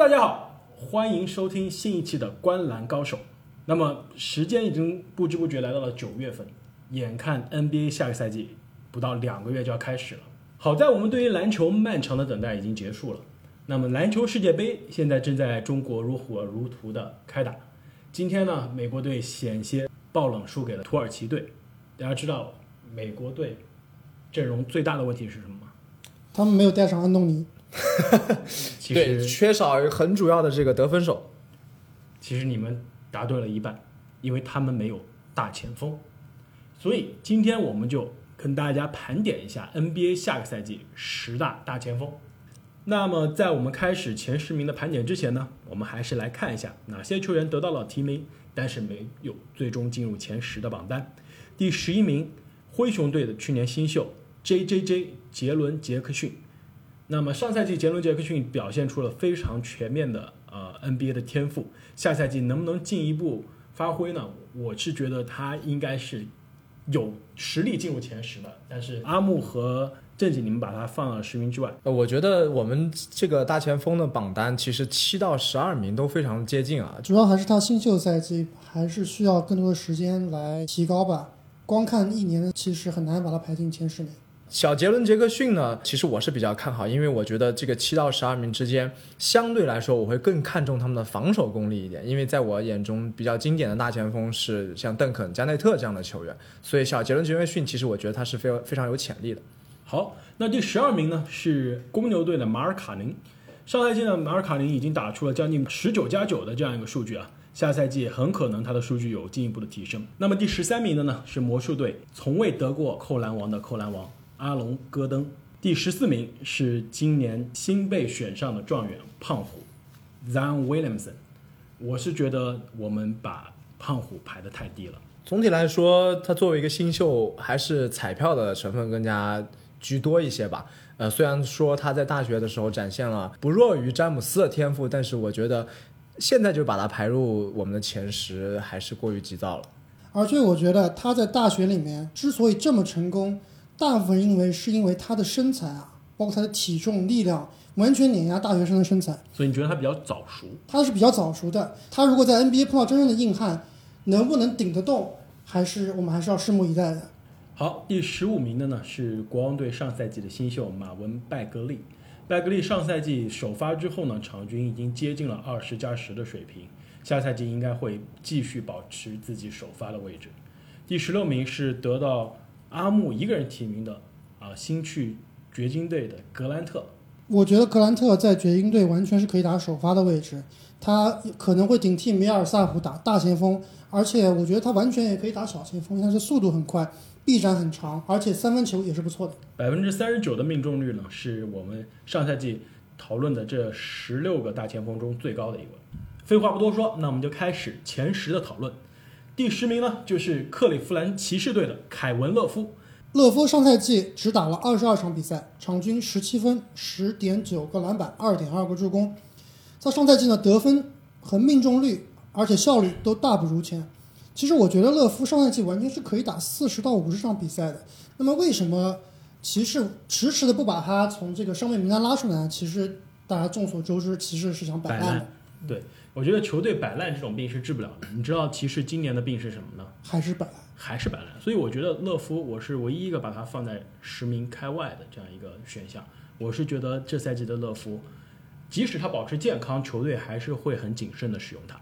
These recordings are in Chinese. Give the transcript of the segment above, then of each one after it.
大家好，欢迎收听新一期的《观篮高手》。那么时间已经不知不觉来到了九月份，眼看 NBA 下个赛季不到两个月就要开始了。好在我们对于篮球漫长的等待已经结束了。那么篮球世界杯现在正在中国如火如荼的开打。今天呢，美国队险些爆冷输给了土耳其队。大家知道美国队阵容最大的问题是什么吗？他们没有带上安东尼，其对，实缺少很主要的这个得分手。其实你们答对了一半，因为他们没有大前锋。所以今天我们就跟大家盘点一下 NBA 下个赛季十大大前锋。那么在我们开始前十名的盘点之前呢，我们还是来看一下哪些球员得到了提名，但是没有最终进入前十的榜单。第十一名，灰熊队的去年新秀 J.J.J. 杰伦·杰克逊。那么上赛季杰伦·杰克逊表现出了非常全面的呃 NBA 的天赋，下赛季能不能进一步发挥呢？我是觉得他应该是有实力进入前十的，但是阿木和正经你们把他放了十名之外。呃，我觉得我们这个大前锋的榜单其实七到十二名都非常接近啊。主要还是他新秀赛季还是需要更多的时间来提高吧。光看一年的，其实很难把他排进前十名。小杰伦·杰克逊呢，其实我是比较看好，因为我觉得这个七到十二名之间，相对来说我会更看重他们的防守功力一点，因为在我眼中比较经典的大前锋是像邓肯、加内特这样的球员，所以小杰伦·杰克逊其实我觉得他是非常非常有潜力的。好，那第十二名呢是公牛队的马尔卡宁。上赛季呢，马尔卡宁已经打出了将近十九加九的这样一个数据啊，下赛季很可能他的数据有进一步的提升。那么第十三名的呢是魔术队从未得过扣篮王的扣篮王阿隆戈登。第十四名是今年新被选上的状元胖虎 Zion Williamson。我是觉得我们把胖虎排得太低了。总体来说，他作为一个新秀，还是彩票的成分更加居多一些吧。呃，虽然说他在大学的时候展现了不弱于詹姆斯的天赋，但是我觉得现在就把他排入我们的前十，还是过于急躁了。而且我觉得他在大学里面之所以这么成功，大部分因为是因为他的身材啊，包括他的体重、力量，完全碾压大学生的身材。所以你觉得他比较早熟？他是比较早熟的。他如果在 NBA 碰到真正的硬汉，能不能顶得动，还是我们还是要拭目以待的。好，第十五名的呢是国王队上赛季的新秀马文·拜格利。拜格利上赛季首发之后呢，场均已经接近了二十加十的水平，下赛季应该会继续保持自己首发的位置。第十六名是得到阿木一个人提名的啊，新去掘金队的格兰特。我觉得格兰特在掘金队完全是可以打首发的位置，他可能会顶替梅尔萨普打大前锋，而且我觉得他完全也可以打小前锋，因为他是速度很快，臂展很长，而且三分球也是不错的。百分之三十九的命中率呢，是我们上赛季讨论的这十六个大前锋中最高的一个。废话不多说，那我们就开始前十的讨论。第十名呢，就是克利夫兰骑士队的凯文·勒夫。勒夫上赛季只打了二十二场比赛，场均十七分、十点九个篮板、二点二个助攻。在上赛季呢，得分和命中率，而且效率都大不如前。其实我觉得勒夫上赛季完全是可以打四十到五十场比赛的。那么为什么骑士迟迟的不把他从这个伤病名单拉出来呢？其实大家众所周知，骑士是想摆摆烂的烂，对我觉得球队摆烂这种病是治不了的。你知道骑士今年的病是什么呢？还是摆烂。还是摆烂。所以我觉得勒夫，我是唯一一个把他放在十名开外的这样一个选项。我是觉得这赛季的勒夫，即使他保持健康，球队还是会很谨慎的使用他。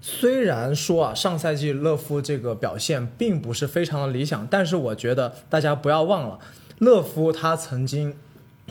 虽然说啊，上赛季勒夫这个表现并不是非常的理想，但是我觉得大家不要忘了，勒夫他曾经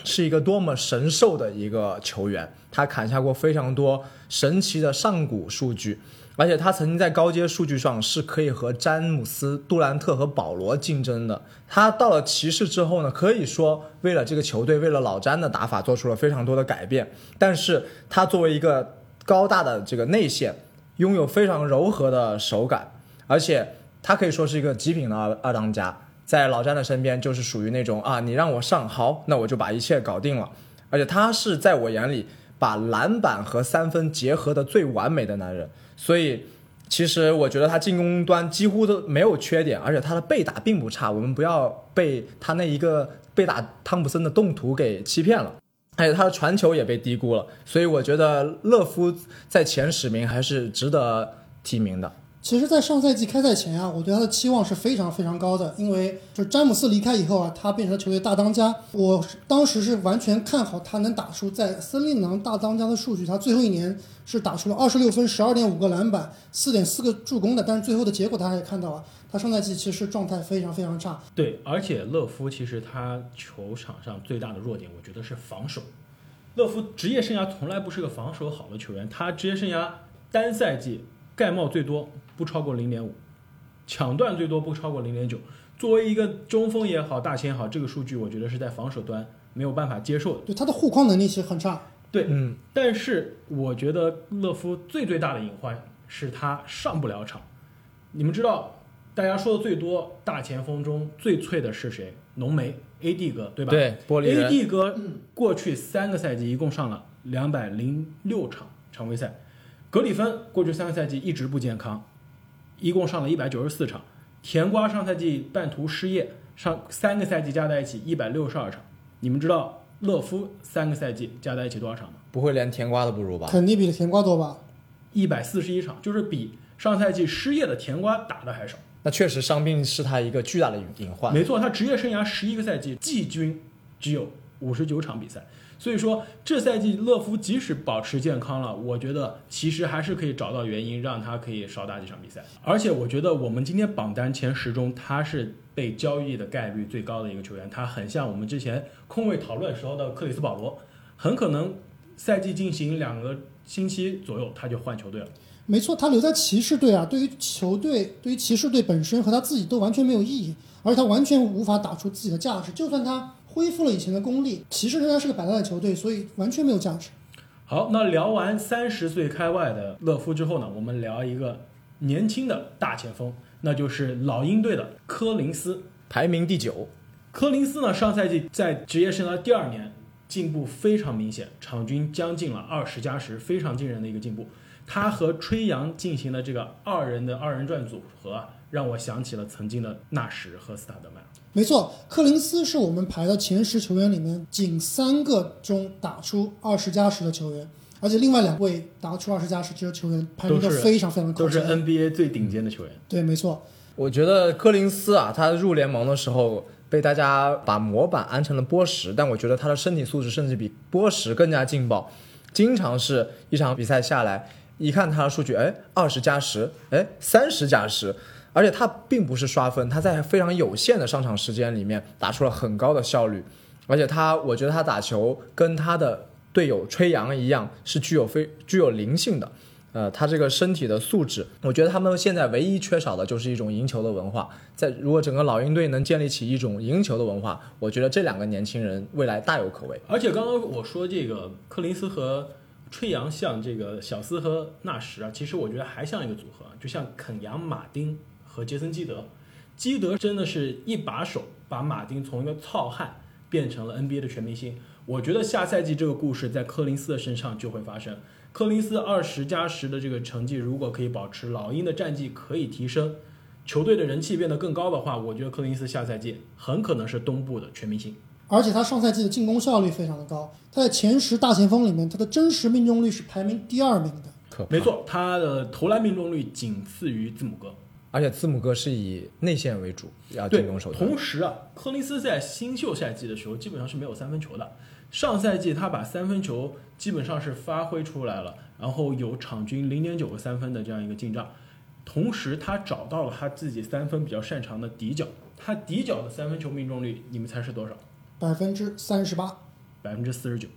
是一个多么神兽的一个球员，他砍下过非常多神奇的上古数据，而且他曾经在高阶数据上是可以和詹姆斯、杜兰特和保罗竞争的。他到了骑士之后呢，可以说为了这个球队，为了老詹的打法做出了非常多的改变，但是他作为一个高大的这个内线。拥有非常柔和的手感，而且他可以说是一个极品的二二当家，在老詹的身边就是属于那种啊，你让我上好，那我就把一切搞定了。而且他是在我眼里把篮板和三分结合的最完美的男人，所以其实我觉得他进攻端几乎都没有缺点，而且他的被打并不差。我们不要被他那一个被打汤普森的动图给欺骗了。而且他的传球也被低估了，所以我觉得勒夫在前十名还是值得提名的。其实，在上赛季开赛前啊，我对他的期望是非常非常高的，因为就詹姆斯离开以后啊，他变成了球队大当家。我当时是完全看好他能打出在森林狼大当家的数据。他最后一年是打出了二十六分、十二点五个篮板、四点四个助攻的，但是最后的结果大家也看到了，他上赛季其实状态非常非常差。对，而且勒夫其实他球场上最大的弱点，我觉得是防守。勒夫职业生涯从来不是个防守好的球员，他职业生涯单赛季盖帽最多不超过零点五，抢断最多不超过零点九。作为一个中锋也好，大前也好，这个数据我觉得是在防守端没有办法接受的。对他的护框能力其实很差。对，嗯，但是我觉得勒夫最最大的隐患是他上不了场。你们知道，大家说的最多大前锋中最脆的是谁？浓眉 AD 哥，对吧？对，玻璃人。AD 哥过去三个赛季一共上了两百零六场常规赛，格里芬过去三个赛季一直不健康，一共上了一百九十四场。甜瓜上赛季半途失业，上三个赛季加在一起一百六十二场。你们知道勒夫三个赛季加在一起多少场吗？不会连甜瓜都不如吧？肯定比甜瓜多吧？一百四十一场，就是比上赛季失业的甜瓜打的还少。那确实，伤病是他一个巨大的隐患。没错，他职业生涯十一个赛季，季军只有五十九场比赛。所以说，这赛季勒夫即使保持健康了，我觉得其实还是可以找到原因，让他可以少打几场比赛。而且，我觉得我们今天榜单前十中，他是被交易的概率最高的一个球员。他很像我们之前空位讨论时候的克里斯保罗，很可能赛季进行两个星期左右，他就换球队了。没错，他留在骑士队啊，对于球队、对于骑士队本身和他自己都完全没有意义，而他完全无法打出自己的价值。就算他恢复了以前的功力，骑士仍然是个摆烂的球队，所以完全没有价值。好，那聊完三十岁开外的勒夫之后呢，我们聊一个年轻的大前锋，那就是老鹰队的科林斯。排名第九。科林斯呢，上赛季在职业生涯第二年进步非常明显，场均将近了二十加十，非常惊人的一个进步。他和吹阳进行的这个二人的二人转组合啊，让我想起了曾经的纳什和斯塔德曼。没错，柯林斯是我们排的前十球员里面仅三个中打出二十加十的球员，而且另外两位打出二十加十这些球员排名都都是非常非常高都是。NBA 最顶尖的球员。对，没错，我觉得柯林斯啊，他入联盟的时候被大家把模板安成了波什，但我觉得他的身体素质甚至比波什更加劲爆，经常是一场比赛下来，一看他的数据，哎，二十加十，哎，三十加十，而且他并不是刷分，他在非常有限的上场时间里面打出了很高的效率，而且他，我觉得他打球跟他的队友吹杨一样，是具有非具有灵性的。呃，他这个身体的素质，我觉得他们现在唯一缺少的就是一种赢球的文化。在如果整个老鹰队能建立起一种赢球的文化，我觉得这两个年轻人未来大有可为。而且刚刚我说这个柯林斯和吹杨像这个小斯和纳什啊，其实我觉得还像一个组合，就像肯扬马丁和杰森基德。基德真的是一把手把马丁从一个糙汉变成了 NBA 的全明星。我觉得下赛季这个故事在柯林斯的身上就会发生。柯林斯二十加十的这个成绩，如果可以保持，老鹰的战绩可以提升，球队的人气变得更高的话，我觉得柯林斯下赛季很可能是东部的全明星。而且他上赛季的进攻效率非常的高，他在前十大前锋里面，他的真实命中率是排名第二名的。可没，错，他的投篮命中率仅次于字母哥。而且字母哥是以内线为主，要对进攻手，段。同时啊，柯林斯在新秀赛季的时候基本上是没有三分球的。上赛季他把三分球基本上是发挥出来了，然后有场均零点九个三分的这样一个进账。同时，他找到了他自己三分比较擅长的底角，他底角的三分球命中率，你们猜是多少？百分之三十八，百分之四十九，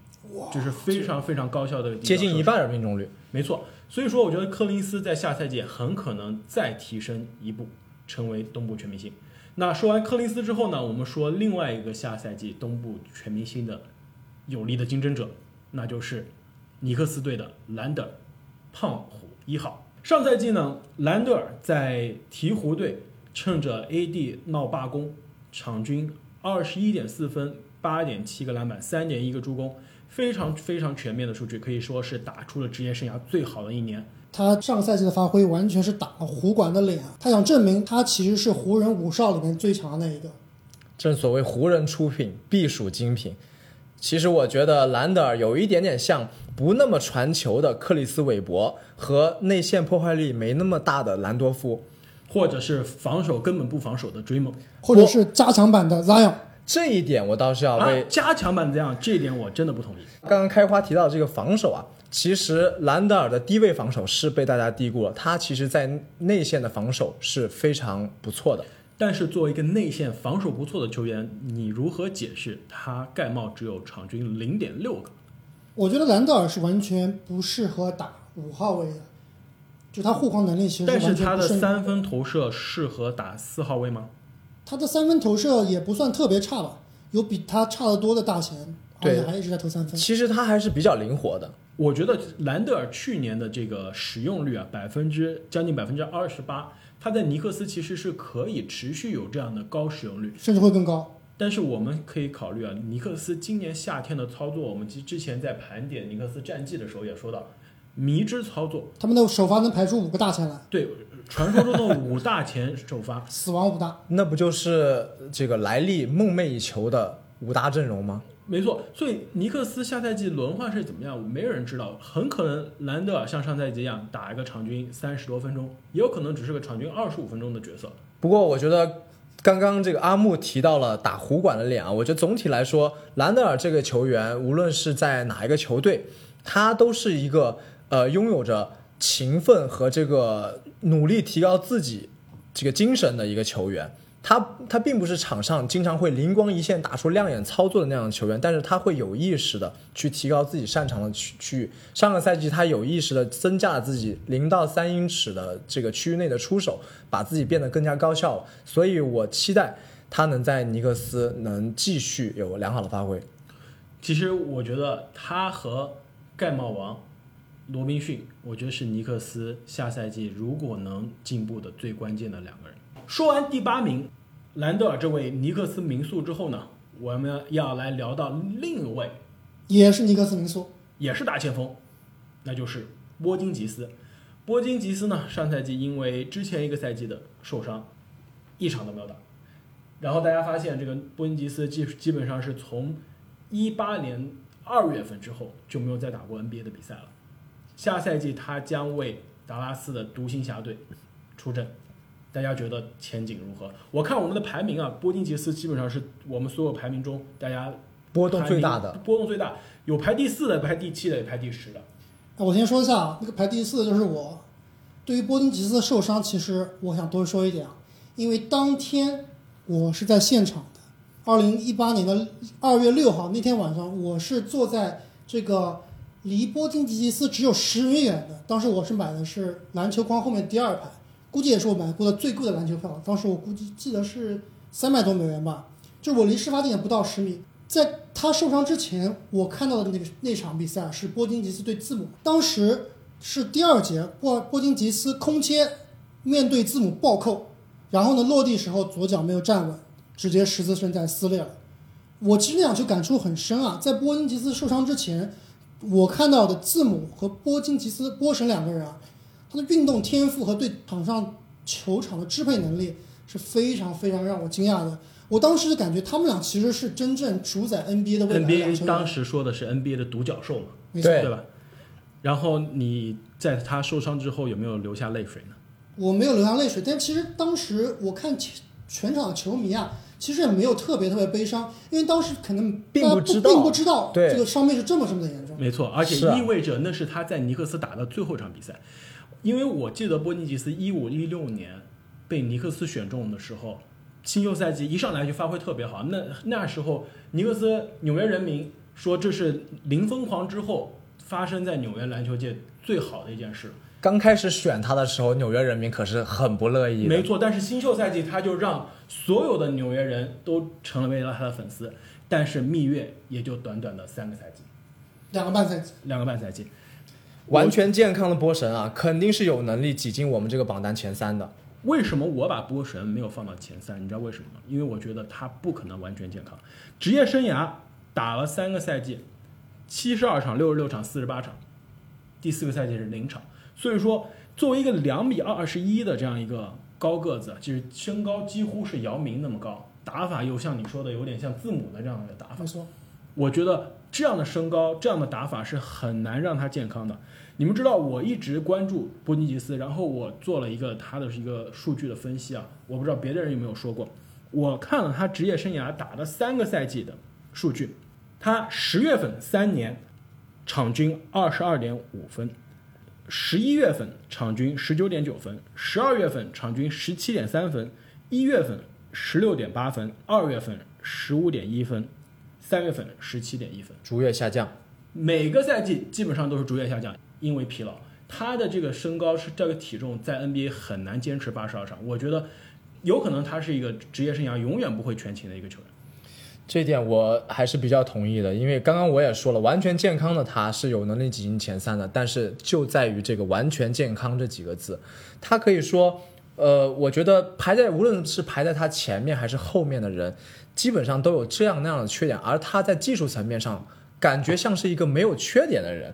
这是非常非常高效的接近一半的命中率。没错，所以说我觉得柯林斯在下赛季很可能再提升一步，成为东部全明星。那说完柯林斯之后呢，我们说另外一个下赛季东部全明星的有力的竞争者，那就是尼克斯队的兰德尔，胖虎一号。上赛季呢，兰德尔在鹈鹕队趁着 AD 闹罢工，场均二十一点四分，八点七个篮板，三点一个助攻，非常非常全面的数据，可以说是打出了职业生涯最好的一年。他上个赛季的发挥完全是打了湖管的脸啊！他想证明他其实是湖人五少里面最强的那一个。正所谓湖人出品必属精品，其实我觉得兰德尔有一点点像不那么传球的克里斯韦伯和内线破坏力没那么大的兰多夫。或者是防守根本不防守的追梦。或者是加强版的 Zion。这一点我倒是要啊为，加强版这样，这一点我真的不同意。刚刚开花提到这个防守啊，其实兰德尔的低位防守是被大家低估了，他其实在内线的防守是非常不错的。但是作为一个内线防守不错的球员，你如何解释他盖帽只有场均零点六个？我觉得兰德尔是完全不适合打五号位的，就他护框能力其实但是他的三分投射适合打四号位吗？他的三分投射也不算特别差吧，有比他差得多的大前，而对且还一直在投三分。其实他还是比较灵活的。我觉得兰德尔去年的这个使用率啊，百分之将近百分之二十八，他在尼克斯其实是可以持续有这样的高使用率。甚至会更高。但是我们可以考虑啊，尼克斯今年夏天的操作，我们之之前在盘点尼克斯战绩的时候也说到，迷之操作，他们的首发能排出五个大前来，对，传说中的五大前首发，死亡五大。那不就是这个莱利梦寐以求的五大阵容吗？没错。所以尼克斯下赛季轮换是怎么样，没有人知道，很可能兰德尔像上赛季一样打一个场均三十多分钟，也有可能只是个场均二十五分钟的角色。不过我觉得刚刚这个阿木提到了打湖管的脸啊，我觉得总体来说，兰德尔这个球员无论是在哪一个球队，他都是一个呃拥有着勤奋和这个努力提高自己这个精神的一个球员。他他并不是场上经常会灵光一现打出亮眼操作的那样的球员，但是他会有意识的去提高自己擅长的区区域。上个赛季他有意识的增加了自己零到三英尺的这个区域内的出手，把自己变得更加高效。所以我期待他能在尼克斯能继续有良好的发挥。其实我觉得他和盖帽王罗宾逊，我觉得是尼克斯下赛季如果能进步的最关键的两个人。说完第八名兰德尔这位尼克斯名宿之后呢，我们要来聊到另一位也是尼克斯名宿，也是大前锋，那就是波金吉斯。波金吉斯呢，上赛季因为之前一个赛季的受伤，一场都没有打。然后大家发现，这个波金吉斯基基本上是从一八年二月份之后就没有再打过 NBA 的比赛了。下赛季他将为达拉斯的独行侠队出阵，大家觉得前景如何？我看我们的排名啊，波金吉斯基本上是我们所有排名中大家波动最大的波动最大，有排第四的，排第七的，也排第十的。啊我先说一下啊，那个排第四的就是我。对于波丁吉斯的受伤，其实我想多说一点啊，因为当天我是在现场的，二零一八年的二月六号那天晚上，我是坐在这个离波金吉吉斯只有十米远的，当时我是买的是篮球框后面第二排，估计也是我买过的最贵的篮球票了，当时我估计记得是三百多美元吧，就我离事发地点不到十米。在他受伤之前，我看到的那个那场比赛是波金吉斯对字母，当时是第二节，波波金吉斯空切面对字母暴扣，然后呢落地时候左脚没有站稳，直接十字韧带撕裂了。我其实那场球感触很深啊，在波金吉斯受伤之前，我看到的字母和波金吉斯波神两个人啊，他的运动天赋和对场上球场的支配能力是非常非常让我惊讶的。我当时就感觉他们俩其实是真正主宰 NBA 的未来的两 NBA 当时说的是 NBA 的独角兽嘛，没错对对吧？然后你在他受伤之后有没有流下泪水呢？我没有流下泪水，但其实当时我看全全场的球迷啊，其实也没有特别特别悲伤，因为当时可能并不知道并不知道对这个伤病是这么这么的严重。没错，而且意味着那是他在尼克斯打的最后一场比赛，因为我记得波尼吉斯一五一六年被尼克斯选中的时候，新秀赛季一上来就发挥特别好，那那时候尼克斯纽约人民说这是零疯狂之后发生在纽约篮球界最好的一件事。刚开始选他的时候，纽约人民可是很不乐意。没错，但是新秀赛季他就让所有的纽约人都成了为了他的粉丝，但是蜜月也就短短的三个赛季，两个半赛季，两个半赛季。完全健康的波神啊，肯定是有能力挤进我们这个榜单前三的。为什么我把波神没有放到前三？你知道为什么吗？因为我觉得他不可能完全健康。职业生涯打了三个赛季，七十二场、六十六场、四十八场，第四个赛季是零场。所以说，作为一个两米二二十一的这样一个高个子，就是身高几乎是姚明那么高，打法又像你说的有点像字母的这样的打法没，错。我觉得这样的身高、这样的打法是很难让他健康的。你们知道，我一直关注波尼吉斯，然后我做了一个他的一个数据的分析啊，我不知道别的人有没有说过。我看了他职业生涯打的三个赛季的数据，他十月份三年场均二十二点五分，十一月份场均十九点九分，十二月份场均十七点三分，一月份十六点八分，二月份十五点一分，三月份十七点一分。逐月下降。每个赛季基本上都是逐月下降，因为疲劳。他的这个身高是这个体重，在 NBA 很难坚持八十二场。我觉得有可能他是一个职业生涯永远不会全勤的一个球员。这点我还是比较同意的，因为刚刚我也说了，完全健康的他是有能力挤进前三的，但是就在于这个“完全健康”这几个字，他可以说，呃，我觉得排在无论是排在他前面还是后面的人，基本上都有这样那样的缺点，而他在技术层面上感觉像是一个没有缺点的人，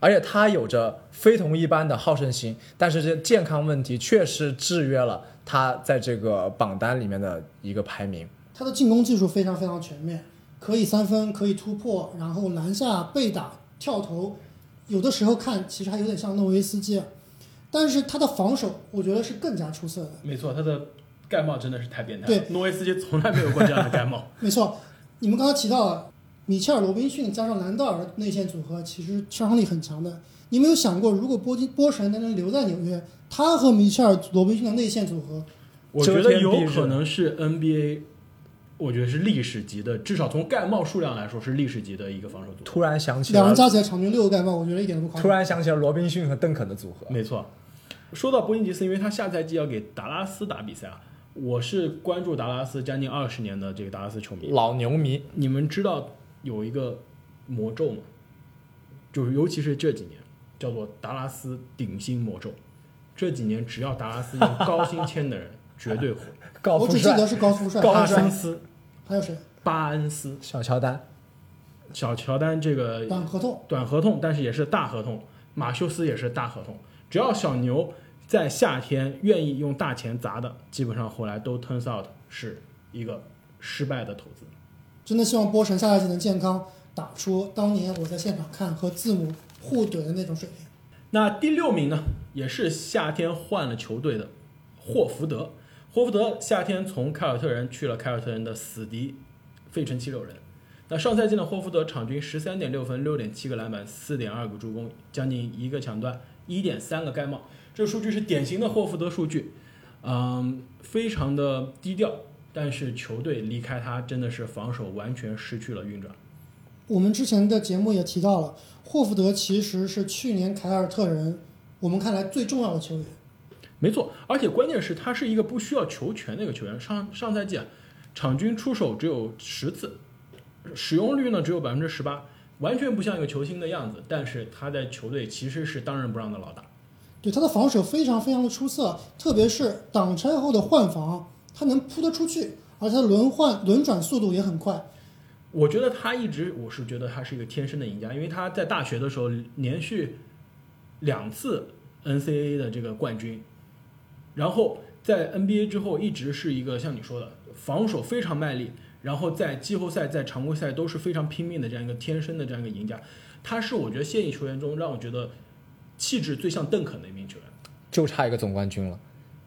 而且他有着非同一般的好胜心，但是这健康问题确实制约了他在这个榜单里面的一个排名。他的进攻技术非常非常全面，可以三分，可以突破，然后篮下背打、跳投，有的时候看其实还有点像诺维斯基，但是他的防守我觉得是更加出色的。没错，他的盖帽真的是太变态了。对诺维斯基从来没有过这样的盖帽。没错，你们刚刚提到了米切尔、罗宾逊加上兰道尔内线组合，其实杀伤力很强的。你没有想过，如果波金波神能留在纽约，他和米切尔、罗宾逊的内线组合，我觉得有可能是 NBA，我觉得是历史级的，至少从盖帽数量来说是历史级的一个防守组合。突然想起两人，加起来场均六个盖帽，我觉得一点都不夸张。突然想起了罗宾逊和邓肯的组合。没错，说到波音吉斯，因为他下赛季要给达拉斯打比赛啊，我是关注达拉斯将近二十年的这个达拉斯球迷。老牛迷，你们知道有一个魔咒吗？就是尤其是这几年，叫做达拉斯顶薪魔咒。这几年只要达拉斯用高薪签的人，绝对火。高富帅我只记得、是高富帅，高哈富帅森斯、还有谁？巴恩斯、小乔丹，小乔丹这个短合同。短合同，但是也是大合同。马修斯也是大合同。只要小牛在夏天愿意用大钱砸的，基本上后来都 turns out 是一个失败的投资。真的希望波神下赛季能健康，打出当年我在现场看和字母互怼的那种水平。那第六名呢，也是夏天换了球队的霍福德。霍福德夏天从凯尔特人去了凯尔特人的死敌费城七六人。那上赛季呢，霍福德场均十三点六分、六点七个篮板、四点二个助攻，将近一个抢断、一点三个盖帽。这数据是典型的霍福德数据，嗯，非常的低调。但是球队离开他，真的是防守完全失去了运转。我们之前的节目也提到了，霍福德其实是去年凯尔特人我们看来最重要的球员。没错，而且关键是他是一个不需要球权的一个球员。上上赛季啊，场均出手只有十次，使用率呢只有百分之十八，完全不像一个球星的样子。但是他在球队其实是当仁不让的老大。对他的防守非常非常的出色，特别是挡拆后的换防，他能扑得出去，而且他轮换轮转速度也很快。我觉得他一直，我是觉得他是一个天生的赢家，因为他在大学的时候连续两次 NCAA 的这个冠军，然后在 NBA 之后一直是一个像你说的防守非常卖力，然后在季后赛、在常规赛都是非常拼命的这样一个天生的这样一个赢家。他是我觉得现役球员中让我觉得气质最像邓肯的一名球员。就差一个总冠军了。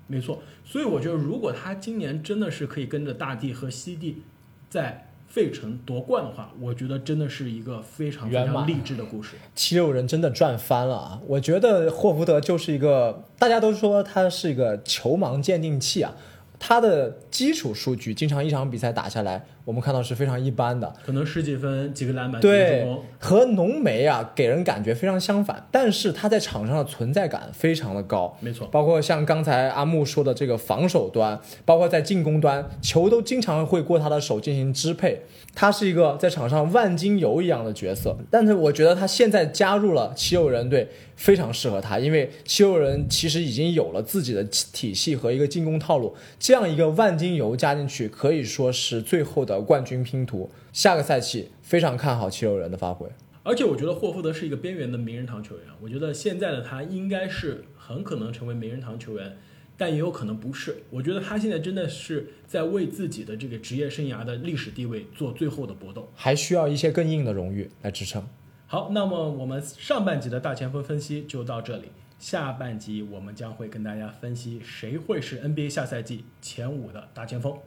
没错，所以我觉得如果他今年真的是可以跟着大帝和西帝在费城夺冠的话，我觉得真的是一个非常非圆满常励志的故事。七六人真的赚翻了啊！我觉得霍福德就是一个，大家都说他是一个球盲鉴定器啊。他的基础数据经常一场比赛打下来，我们看到是非常一般的，可能十几分、几个篮板、对，，和浓眉啊给人感觉非常相反。但是他在场上的存在感非常的高，没错。包括像刚才阿木说的这个防守端，包括在进攻端，球都经常会过他的手进行支配。他是一个在场上万金油一样的角色，但是我觉得他现在加入了七六人队非常适合他，因为七六人其实已经有了自己的体系和一个进攻套路，这样一个万金油加进去，可以说是最后的冠军拼图。下个赛季非常看好七六人的发挥。而且我觉得霍福德是一个边缘的名人堂球员，我觉得现在的他应该是很可能成为名人堂球员但也有可能不是。我觉得他现在真的是在为自己的这个职业生涯的历史地位做最后的搏斗。还需要一些更硬的荣誉来支撑。好，那么我们上半集的大前锋分析就到这里，下半集我们将会跟大家分析谁会是 NBA 下赛季前五的大前锋。